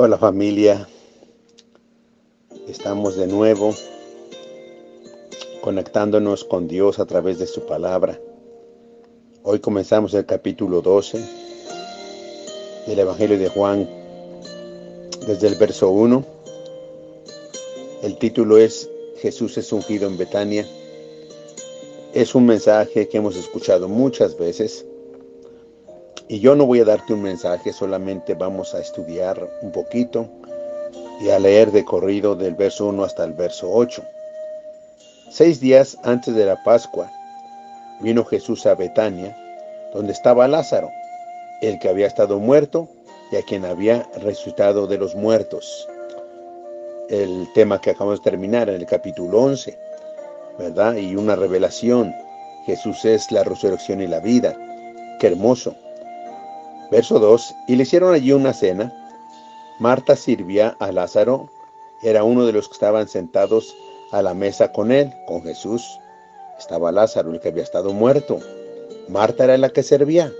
Hola familia, estamos de nuevo conectándonos con Dios a través de su palabra. Hoy comenzamos el capítulo 12 del Evangelio de Juan desde el verso 1. El título es Jesús es ungido en Betania. Es un mensaje que hemos escuchado muchas veces y yo no voy a darte un mensaje, solamente vamos a estudiar un poquito y a leer de corrido del verso 1 hasta el verso 8. Seis días antes de la Pascua vino Jesús a Betania, donde estaba Lázaro, el que había estado muerto y a quien había resucitado de los muertos. El tema que acabamos de terminar en el capítulo 11, ¿verdad? Y una revelación. Jesús es la resurrección y la vida. Qué hermoso. Verso 2. Y le hicieron allí una cena. Marta sirvía a Lázaro, era uno de los que estaban sentados a la mesa con él, con Jesús. Estaba Lázaro, el que había estado muerto. Marta era la que servía,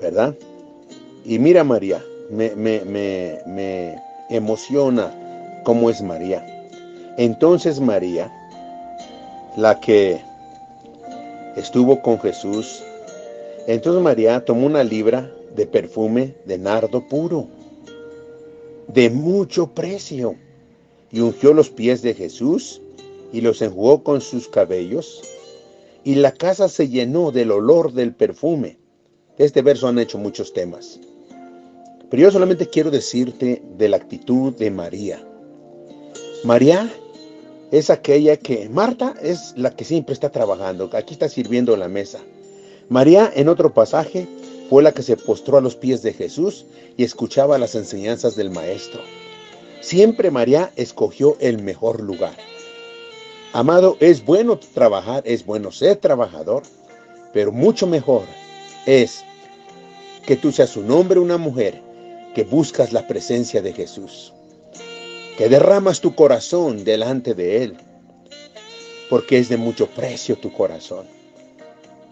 ¿verdad? Y mira María, me, me, me, me emociona cómo es María. Entonces María, la que estuvo con Jesús, entonces María tomó una libra de perfume de nardo puro, de mucho precio, y ungió los pies de Jesús y los enjugó con sus cabellos, y la casa se llenó del olor del perfume. De este verso han hecho muchos temas. Pero yo solamente quiero decirte de la actitud de María. María es aquella que, Marta es la que siempre está trabajando, aquí está sirviendo la mesa. María, en otro pasaje, fue la que se postró a los pies de Jesús y escuchaba las enseñanzas del Maestro. Siempre María escogió el mejor lugar. Amado, es bueno trabajar, es bueno ser trabajador, pero mucho mejor es que tú seas un hombre, una mujer, que buscas la presencia de Jesús, que derramas tu corazón delante de Él, porque es de mucho precio tu corazón.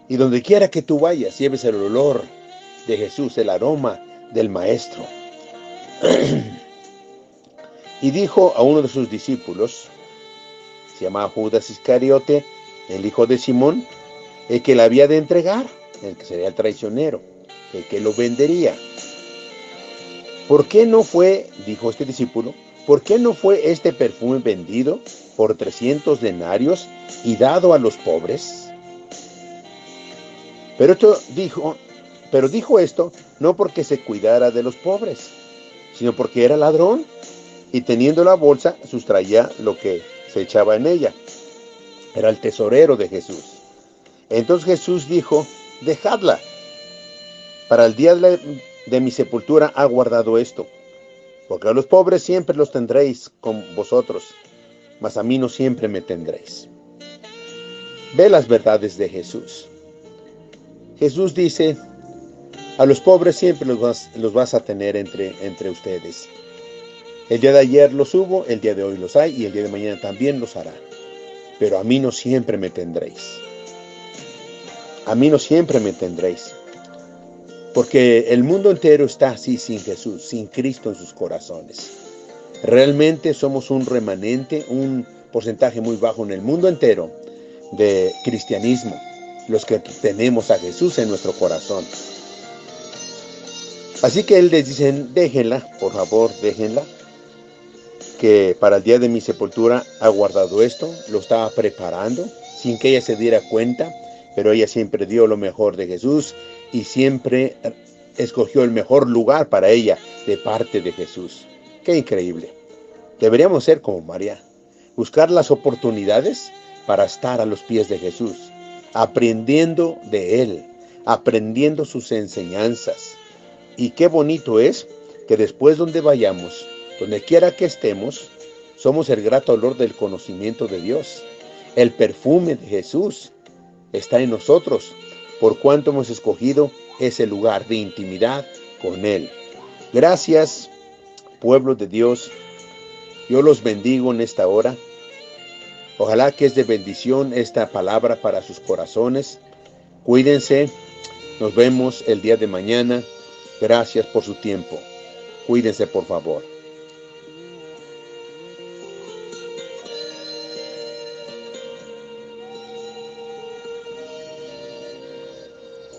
Y donde quiera que tú vayas, lleves el olor de Jesús, el aroma del Maestro. y dijo a uno de sus discípulos, se llamaba Judas Iscariote, el hijo de Simón, el que la había de entregar, el que sería el traicionero, el que lo vendería. ¿Por qué no fue, dijo este discípulo, por qué no fue este perfume vendido por 300 denarios y dado a los pobres? Pero esto dijo, pero dijo esto no porque se cuidara de los pobres, sino porque era ladrón y teniendo la bolsa sustraía lo que se echaba en ella. Era el tesorero de Jesús. Entonces Jesús dijo, dejadla. Para el día de, mi sepultura ha guardado esto, porque a los pobres siempre los tendréis con vosotros, mas a mí no siempre me tendréis. Ve las verdades de Jesús. Jesús dice, a los pobres siempre los vas, a tener entre, entre ustedes. El día de ayer los hubo, el día de hoy los hay y el día de mañana también los hará. Pero a mí no siempre me tendréis. A mí no siempre me tendréis. Porque el mundo entero está así sin Jesús, sin Cristo en sus corazones. Realmente somos un remanente, un porcentaje muy bajo en el mundo entero de cristianismo los que tenemos a Jesús en nuestro corazón. Así que él les dice, déjenla, por favor, déjenla, que para el día de mi sepultura ha guardado esto, lo estaba preparando, sin que ella se diera cuenta, pero ella siempre dio lo mejor de Jesús y siempre escogió el mejor lugar para ella de parte de Jesús. Qué increíble. Deberíamos ser como María, buscar las oportunidades para estar a los pies de Jesús aprendiendo de Él, aprendiendo sus enseñanzas. Y qué bonito es que después donde vayamos, donde quiera que estemos, somos el grato olor del conocimiento de Dios. El perfume de Jesús está en nosotros, por cuanto hemos escogido ese lugar de intimidad con Él. Gracias, pueblo de Dios. Yo los bendigo en esta hora. Ojalá que es de bendición esta palabra para sus corazones. Cuídense. Nos vemos el día de mañana. Gracias por su tiempo. Cuídense, por favor.